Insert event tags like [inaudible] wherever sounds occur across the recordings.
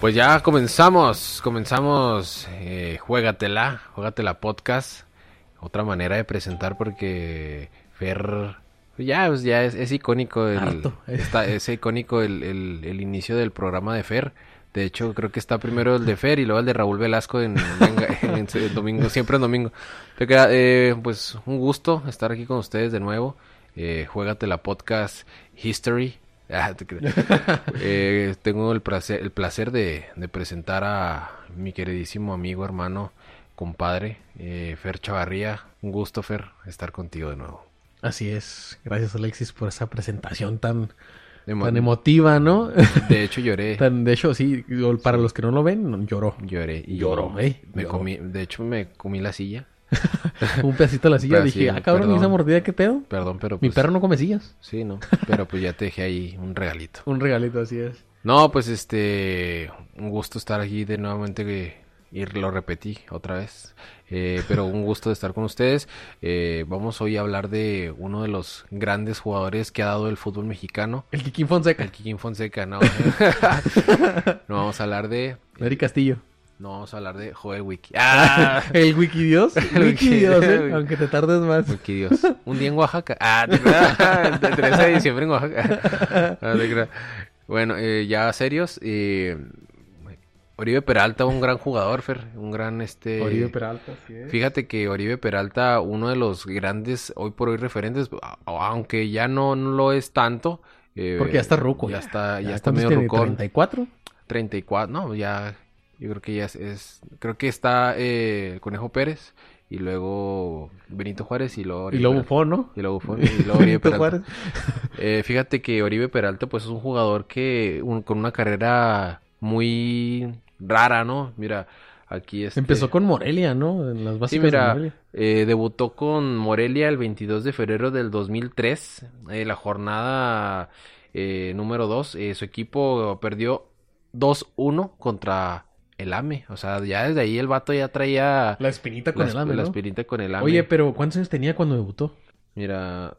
Pues ya comenzamos, comenzamos, eh, juégatela, juégatela podcast. Otra manera de presentar porque Fer, ya, pues ya es, es icónico, el, está, es icónico el, el, el inicio del programa de Fer. De hecho, creo que está primero el de Fer y luego el de Raúl Velasco en, [laughs] en, en domingo, siempre en domingo. Te queda, eh, pues un gusto estar aquí con ustedes de nuevo. Eh, juégatela podcast History. [laughs] Ah, te. [laughs] Eh, tengo el placer, el placer de, de presentar a mi queridísimo amigo, hermano, compadre, eh, Fer Chavarría. Un gusto, Fer, estar contigo de nuevo. Así es. Gracias, Alexis, por esa presentación tan, Emo- tan emotiva, ¿no? de hecho, lloré. [laughs] Tan- de hecho, sí, para los que no lo ven, lloró. Lloré. Y Lloró, ¿eh? Me Lloró. comí, de hecho, me comí la silla. [laughs] Un pedacito de la silla. Pero dije, sí, ah, cabrón, ¿y perdón. esa mordida qué pedo? Perdón, pero Mi pues... perro no come sillas. Sí, no. Pero pues ya te dejé ahí un regalito. Un regalito, así es. No, pues este, un gusto estar aquí de nuevamente que y lo repetí otra vez, Eh, pero un gusto de estar con ustedes. Eh, vamos hoy a hablar de uno de los grandes jugadores que ha dado el fútbol mexicano, El Kikín Fonseca. el Kikín Fonseca. No, [laughs] no vamos a hablar de, Neri Castillo. no vamos a hablar de Joel Wiki. Ah, El Wikidios. [laughs] El Wikidios, Wiki- eh, aunque te tardes más. Wiki Dios. Un día en Oaxaca. Ah, [laughs] de 13 de diciembre en Oaxaca. Creas. Bueno, eh, ya serios. eh, Oribe Peralta, un gran jugador, Fer. Un gran este. Oribe Peralta, así es. Fíjate que Oribe Peralta, uno de los grandes hoy por hoy referentes, aunque ya no, no lo es tanto. eh, Porque ya está ruco. Ya está, ya, está ¿cuántos medio rucón. ¿34? 34, no, ya. Yo creo que ya es. es- creo que está eh, Conejo Pérez. Y luego Benito Juárez y luego Y Oribe luego Peralta. Buffon, ¿no? Y luego Buffon, y luego Oribe [laughs] Peralta. Eh, fíjate que Oribe Peralta pues es un jugador que un- con una carrera muy rara, ¿no? Mira, aquí este, Empezó con Morelia, ¿no? En las Sí, básicas de mira, Morelia. eh, debutó con Morelia el 22 de febrero del 2003, eh, la jornada eh, número 2. eh, su equipo perdió 2-1 contra el AME. O sea, ya desde ahí el vato ya traía La espinita con la, el AME, la ¿no? espinita con el AME. Oye, pero ¿cuántos años tenía cuando debutó? Mira,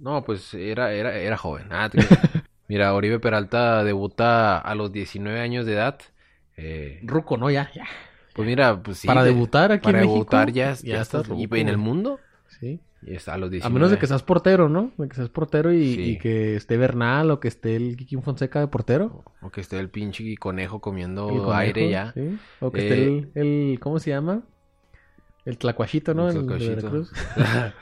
no, pues era, era, era joven. Ah. [laughs] Mira, Oribe Peralta debuta a los 19 años de edad. Eh, Ruco, ¿no? Ya, ya. pues mira, pues sí. para de- debutar aquí para en México. debutar ya, ya estás Y en el mundo, Sí. y está a los 19. A menos de que seas portero, ¿no? De que seas portero y, Sí. y que esté Bernal o que esté el Kikín Fonseca de portero. O que esté el pinche conejo comiendo conejo, aire ya. sí. O que Eh, esté el, el- ¿Cómo se llama? El tlacuachito, ¿no? El El, de tlacuachito. Veracruz. [laughs]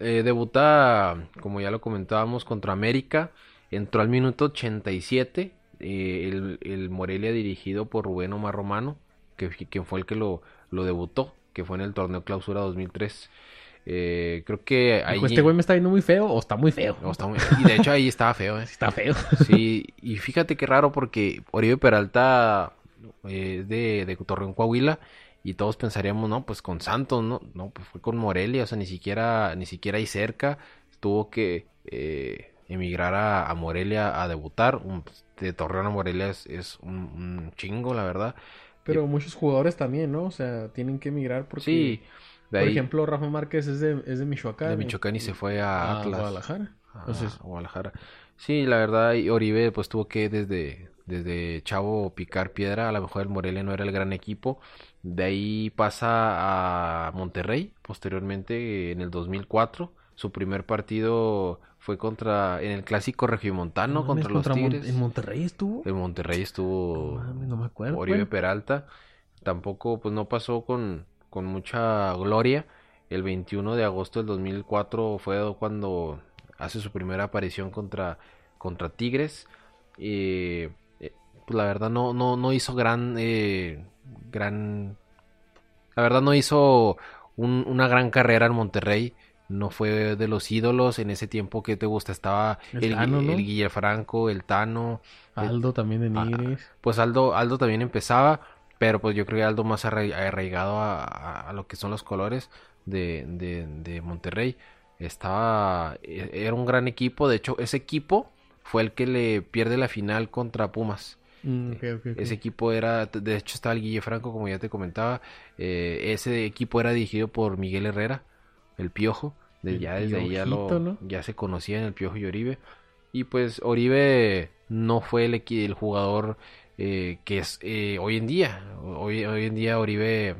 Eh, debuta, como ya lo comentábamos, contra América. Entró al minuto 87. Eh, el, el Morelia dirigido por Rubén Omar Romano, que, quien fue el que lo, lo debutó, que fue en el torneo Clausura 2003. Eh, creo que ahí... Dijo, este güey me está viendo muy feo o está muy feo. No, está muy- Y de hecho ahí estaba feo, ¿eh? [laughs] Está feo. Sí, y fíjate qué raro porque Oribe Peralta eh, es de, de Torreón, Coahuila, y todos pensaríamos, no, pues con Santos, no, no, pues fue con Morelia, o sea, ni siquiera, ni siquiera ahí cerca, tuvo que eh, emigrar a, a Morelia a debutar, un- de Torreón a Morelia es, es un, un chingo, la verdad. Pero muchos jugadores también, ¿no? O sea, tienen que emigrar porque... Sí, Por ejemplo, Rafa Márquez es de, es de Michoacán. de Michoacán y se fue a a Atlas. Guadalajara. a Entonces- Guadalajara. Sí, la verdad, y Oribe pues tuvo que desde, desde Chavo picar piedra, a lo mejor el Morelia no era el gran equipo, de ahí pasa a Monterrey, posteriormente en el 2004, su primer partido fue contra, en el clásico regiomontano, No contra los Tigres, ¿En Monterrey estuvo? en Monterrey No estuvo mames, no me acuerdo. Oribe Bueno, Peralta, tampoco pues no pasó con, con mucha gloria, el 21 de agosto del 2004 fue cuando hace su primera aparición contra, contra Tigres. Eh, eh, pues la verdad no, no, no hizo gran, eh, gran... La verdad no hizo un- una gran carrera en Monterrey. No fue de los ídolos en ese tiempo que te gusta. Estaba El el, Tano, ¿no? el Guille Franco, el Tano. Aldo también de Ah, Nigris. Pues Aldo, Aldo también empezaba, pero pues yo creo que Aldo más arra- arraigado a, a- a lo que son los colores de, de, de Monterrey. Estaba, e- era un gran equipo, de hecho ese equipo fue el que le pierde la final contra Pumas. Mm. Ese equipo era, de hecho estaba el Guille Franco, como ya te comentaba. eh, ese equipo era dirigido por Miguel Herrera, el Piojo. De, El ya desde ahí ya, lo- ¿no? ya se conocían el Piojo y Oribe. Y pues Oribe no fue el, jugador eh, que es eh, hoy en día. Hoy, hoy en día Oribe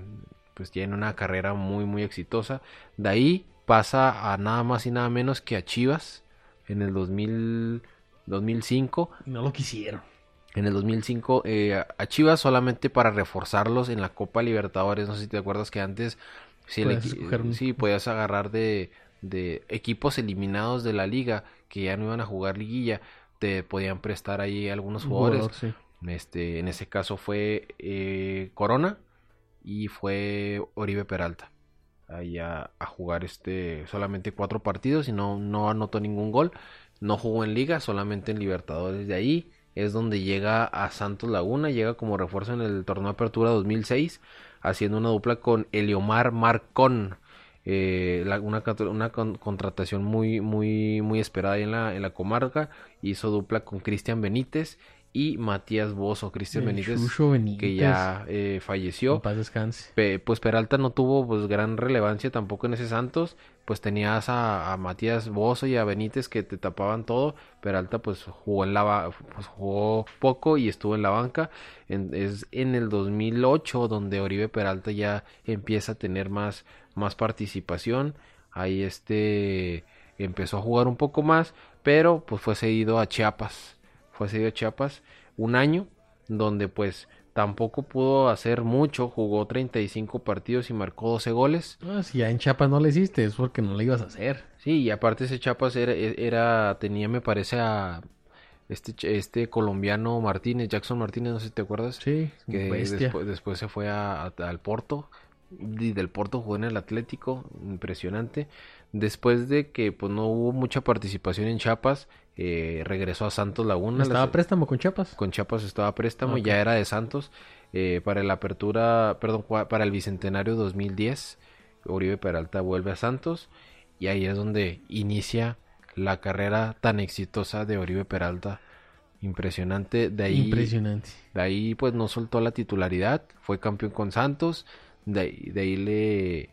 pues tiene una carrera muy muy exitosa. De ahí pasa a nada más y nada menos que a Chivas en el 2000, 2005. No lo quisieron. En el 2005 eh, a Chivas solamente para reforzarlos en la Copa Libertadores. No sé si te acuerdas que antes sí, el un- sí, podías agarrar de, de equipos eliminados de la liga que ya no iban a jugar liguilla. Te podían prestar ahí algunos Un jugadores. jugador, sí. Este, en ese caso fue eh, Corona y fue Oribe Peralta. Ahí a, a jugar este solamente cuatro partidos y no, no anotó ningún gol. No jugó en liga, solamente en Libertadores. De ahí es donde llega a Santos Laguna, llega como refuerzo en el torneo de Apertura 2006, haciendo una dupla con Eliomar Marcón. Eh, una, con- contratación muy, muy, muy esperada en la, en la comarca. Hizo dupla con Cristian Benítez y Matías Bozo. Cristian Benítez, que ya eh, En falleció. paz descanse. Pe- pues Peralta no tuvo pues gran relevancia tampoco en ese Santos. Pues tenías a, a Matías Bozo y a Benítez que te tapaban todo. Peralta pues jugó en la pues, jugó poco y estuvo en la banca. En- es en el 2008 donde Oribe Peralta ya empieza a tener más, más participación. Ahí este empezó a jugar un poco más, pero pues fue cedido a Chiapas. Fue cedido a Chiapas un año donde pues tampoco pudo hacer mucho, jugó 35 partidos y marcó 12 goles. Ah, si ya en Chiapas no le hiciste, es porque no le ibas a hacer. Sí, y aparte ese Chiapas era, era tenía me parece a este este colombiano Martínez, Jackson Martínez, no sé si te acuerdas, Sí, que después, después se fue a- a- al Porto y del Porto jugó en el Atlético, impresionante. Después de que pues no hubo mucha participación en Chiapas, eh, regresó a Santos Laguna. ¿Estaba Las- préstamo con Chiapas? con Chiapas estaba a préstamo, ya era de Santos. eh, para la apertura, perdón, para el Bicentenario 2010, Uribe Peralta vuelve a Santos y ahí es donde inicia la carrera tan exitosa de Oribe Peralta. Impresionante. De ahí, Impresionante. de ahí pues no soltó la titularidad, fue campeón con Santos, de ahí, de ahí le,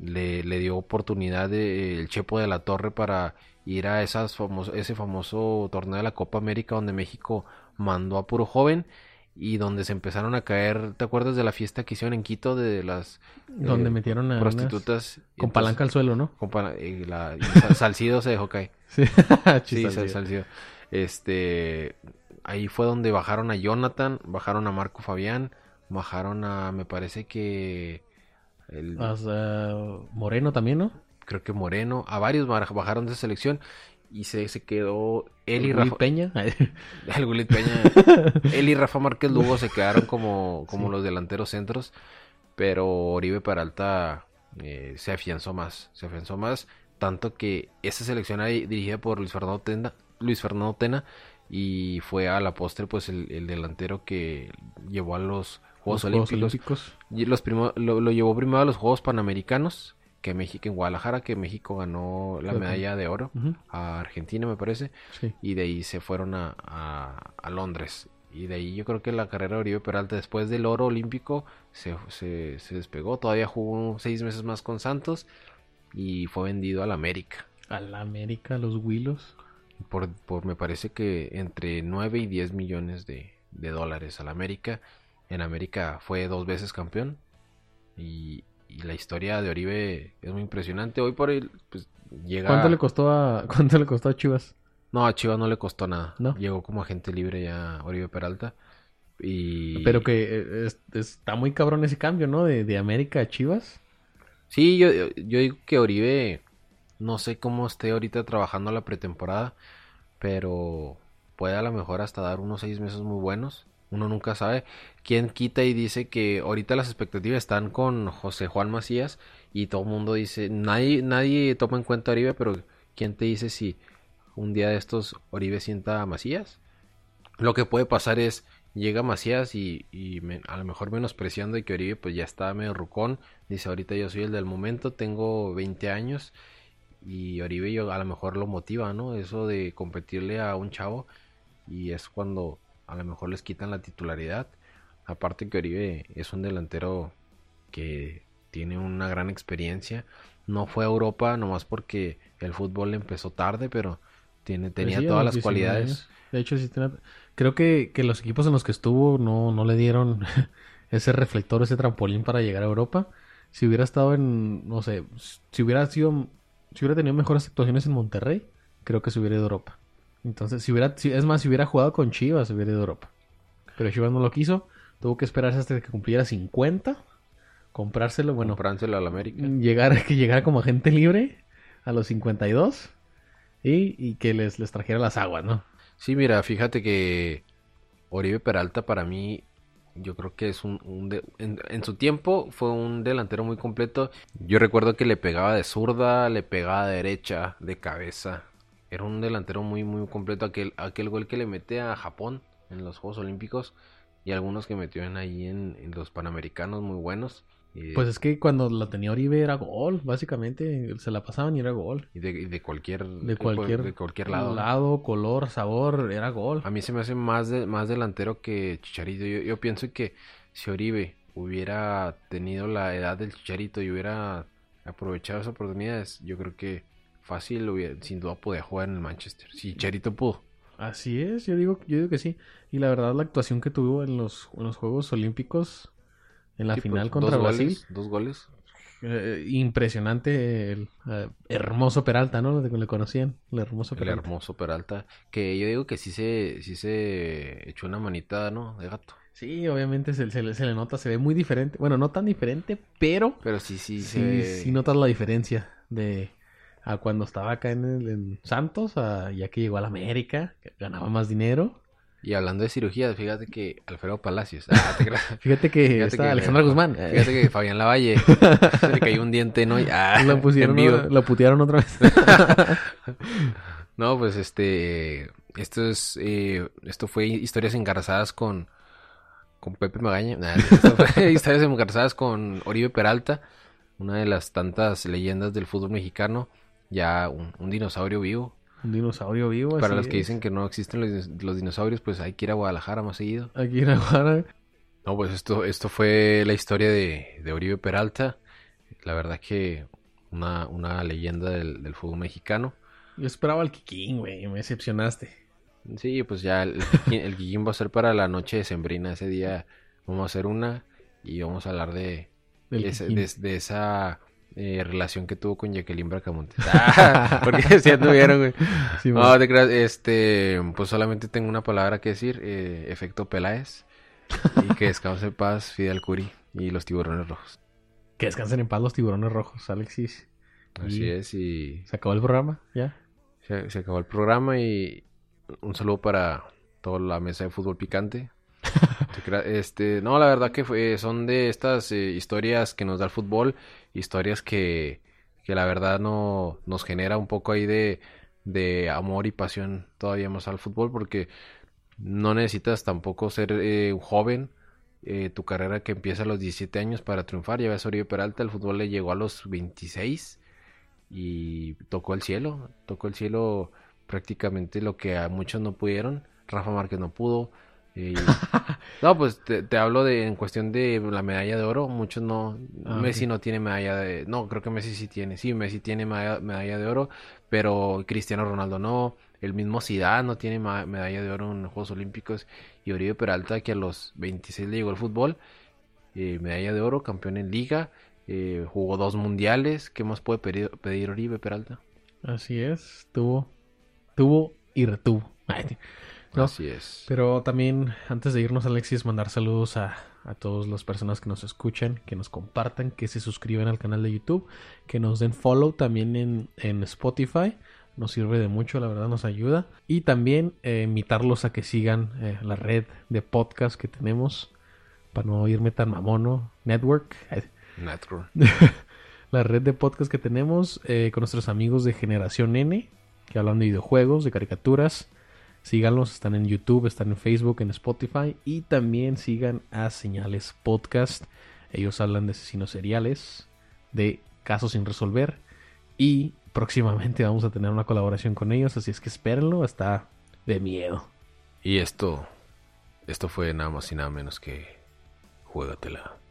le, le dio oportunidad de- el Chepo de la Torre para ir a esas famos- ese famoso torneo de la Copa América donde México mandó a puro joven y donde se empezaron a caer, ¿te acuerdas de la fiesta que hicieron en Quito de las Donde eh, metieron a unas- prostitutas? Y con entonces- palanca al suelo, ¿no? con pala- y la, y Sal- [laughs] Salcido se dejó caer. Sí, [laughs] Sí. Salcido. Este, ahí fue donde bajaron a Jonathan, bajaron a Marco Fabián, bajaron a, me parece que, el, Moreno también, ¿no? Creo que Moreno, a varios bajaron de selección y se, se quedó él y Rafa, Peña. [laughs] el Peña, [laughs] él y Rafa Márquez Lugo se quedaron como, como Sí. los delanteros centros, pero Oribe Peralta eh, se afianzó más, se afianzó más, tanto que esa selección era dirigida por Luis Fernando Tena, Luis Fernando Tena y fue a la postre pues el, el delantero que llevó a los Juegos Los Olímpicos. Y los primo- lo, lo llevó primero a los Juegos Panamericanos, que México en Guadalajara, que México ganó la medalla de oro a Argentina, me parece, Sí. y de ahí se fueron a, a- a Londres. Y de ahí yo creo que la carrera de Oribe Peralta, después del oro olímpico, se, se, se despegó. Todavía jugó seis meses más con Santos y fue vendido al América. A la América, los Willos. Por, por me parece que entre 9 y 10 millones de, de dólares al América. En América fue dos veces campeón. Y, y la historia de Oribe es muy impresionante. Hoy por hoy, pues llega. ¿Cuánto le costó a [laughs] cuánto le costó a Chivas? No, a Chivas no le costó nada. ¿No? Llegó como agente libre ya Oribe Peralta. Y... Pero que eh, es- está muy cabrón ese cambio, ¿no? De, de América a Chivas. Sí, yo yo digo que Oribe, no sé cómo esté ahorita trabajando la pretemporada, pero puede a lo mejor hasta dar unos seis meses muy buenos. Uno nunca sabe. ¿Quién quita y dice que ahorita las expectativas están con José Juan Macías y todo el mundo dice, nadie, nadie toma en cuenta a Oribe, pero ¿quién te dice si un día de estos Oribe sienta a Macías? Lo que puede pasar es, llega Macías y, a lo mejor menospreciando y que Oribe pues ya está medio rucón, dice ahorita yo soy el del momento, tengo 20 años y Oribe yo a lo mejor lo motiva, ¿no? Eso de competirle a un chavo y es cuando a lo mejor les quitan la titularidad. Aparte que Oribe es un delantero que tiene una gran experiencia. No fue a Europa nomás porque el fútbol empezó tarde, pero tiene, Pues tenía sí, todas las 19 cualidades. años. De hecho, sí creo que, que los equipos en los que estuvo no, no le dieron [laughs] ese reflector, ese trampolín para llegar a Europa. Si hubiera estado en, no sé, si hubiera sido, si hubiera tenido mejores actuaciones en Monterrey, creo que se hubiera ido a Europa. Entonces, si hubiera, es más, si hubiera jugado con Chivas, hubiera ido a Europa. Pero Chivas no lo quiso, tuvo que esperarse hasta que cumpliera 50, comprárselo, bueno, comprárselo al América. llegar, [laughs] que llegara como agente libre a los 52 y, y que les, les trajera las aguas, ¿no? Sí, mira, fíjate que Oribe Peralta para mí, yo creo que es un, un de- en, en su tiempo fue un delantero muy completo. Yo recuerdo que le pegaba de zurda, le pegaba de derecha, de cabeza. Era un delantero muy, muy completo. Aquel, aquel gol que le mete a Japón en los Juegos Olímpicos y algunos que metió en ahí en, en los Panamericanos muy buenos. Y, Pues es que cuando la tenía Oribe era gol, básicamente. Se la pasaban y era gol. y de, y de cualquier, De cualquier, de cualquier lado. color, sabor, era gol. A mí se me hace más, de, más delantero que Chicharito. Yo, yo pienso que si Oribe hubiera tenido la edad del Chicharito y hubiera aprovechado esas oportunidades, yo creo que fácil, hubiera- sin duda, podía jugar en el Manchester. Si Chicharito pudo. Así es, yo digo, yo digo que sí. Y la verdad, la actuación que tuvo en los, en los Juegos Olímpicos, en la Sí, final pues, contra dos Brasil, Goles, dos goles. eh, impresionante. El eh, hermoso Peralta, ¿no? Le, le conocían, el hermoso El Peralta. hermoso Peralta. Que yo digo que sí se, sí se echó una manita, ¿no? De gato. Sí, obviamente se, se le, se le nota, se ve muy diferente. Bueno, no tan diferente, pero Pero sí, sí, sí, se... sí notas la diferencia de a cuando estaba acá en, el- en Santos, a ya que llegó a la América, ganaba más dinero. Y hablando de cirugías, fíjate que Alfredo Palacios. [laughs] Ah, te. Fíjate que Fíjate está que- Alejandra Guzmán. Fíjate que Fabián Lavalle [laughs] se le cayó un diente, ¿no? Y- ah, lo pusieron, lo putearon otra vez. [laughs] No, pues este, esto es, eh, esto fue historias engarzadas con, con Pepe Magaña. Nah, esto fue historias engarzadas con Oribe Peralta, una de las tantas leyendas del fútbol mexicano, ya un, un dinosaurio vivo. Un dinosaurio vivo. Para los que es. dicen que no existen los, los dinosaurios, pues hay que ir a Guadalajara más seguido. Aquí en Aguara. No, pues esto, esto fue la historia de, de Oribe Peralta. La verdad que una, una leyenda del, del fútbol mexicano. Yo esperaba al Kikín, güey. Me decepcionaste. Sí, pues ya el, el Kikín va a ser para la noche de Sembrina. Ese día vamos a hacer una y vamos a hablar de- de esa, eh, relación que tuvo con Jacqueline Bracamontes. [laughs] Ah, porque [laughs] si anduvieron, güey. Sí, No, te creas, este, pues solamente tengo una palabra que decir, eh, efecto Peláez. Y que descanse en paz Fidel Curi y los tiburones rojos. Que descansen en paz los tiburones rojos, Alexis. Así Y- es, y Se acabó el programa, ya. se, se acabó el programa y un saludo para toda la mesa de fútbol picante. [laughs] Este, no, la verdad que fue- son de estas eh, historias que nos da el fútbol, historias que, que la verdad no nos genera un poco ahí de, de amor y pasión todavía más al fútbol porque no necesitas tampoco ser eh, joven. eh, tu carrera que empieza a los 17 años para triunfar. Ya ves Oribe Peralta, el fútbol le llegó a los 26 y tocó el cielo, tocó el cielo prácticamente lo que a muchos no pudieron. Rafa Márquez no pudo. Y- no, pues te, te hablo de en cuestión de la medalla de oro. Muchos no. Ah, Messi no tiene medalla de. No, creo que Messi sí tiene. Sí, Messi tiene medalla, medalla de oro, pero Cristiano Ronaldo no. El mismo Zidane no tiene medalla de oro en los Juegos Olímpicos. Y Oribe Peralta, que a los 26 le llegó el fútbol, eh, medalla de oro, campeón en liga, eh, jugó dos mundiales. ¿Qué más puede pedir, pedir Oribe Peralta? Así es. Tuvo, tuvo y retuvo. [laughs] No, Así es. Pero también, antes de irnos, Alexis, mandar saludos a, a todas las personas que nos escuchan, que nos compartan, que se suscriban al canal de YouTube, que nos den follow también en, en Spotify. Nos sirve de mucho, la verdad nos ayuda. Y también eh, invitarlos a que sigan eh, la red de podcast que tenemos, para no irme tan mamono, Network. Network. [laughs] la red de podcast que tenemos eh, con nuestros amigos de Generación N, que hablan de videojuegos, de caricaturas. Síganlos, están en YouTube, están en Facebook, en Spotify y también sigan a Señales Podcast. Ellos hablan de asesinos seriales, de casos sin resolver y próximamente [laughs] vamos a tener una colaboración con ellos, así es que espérenlo, está de miedo. Y esto Esto fue nada más y nada menos que Juégatela.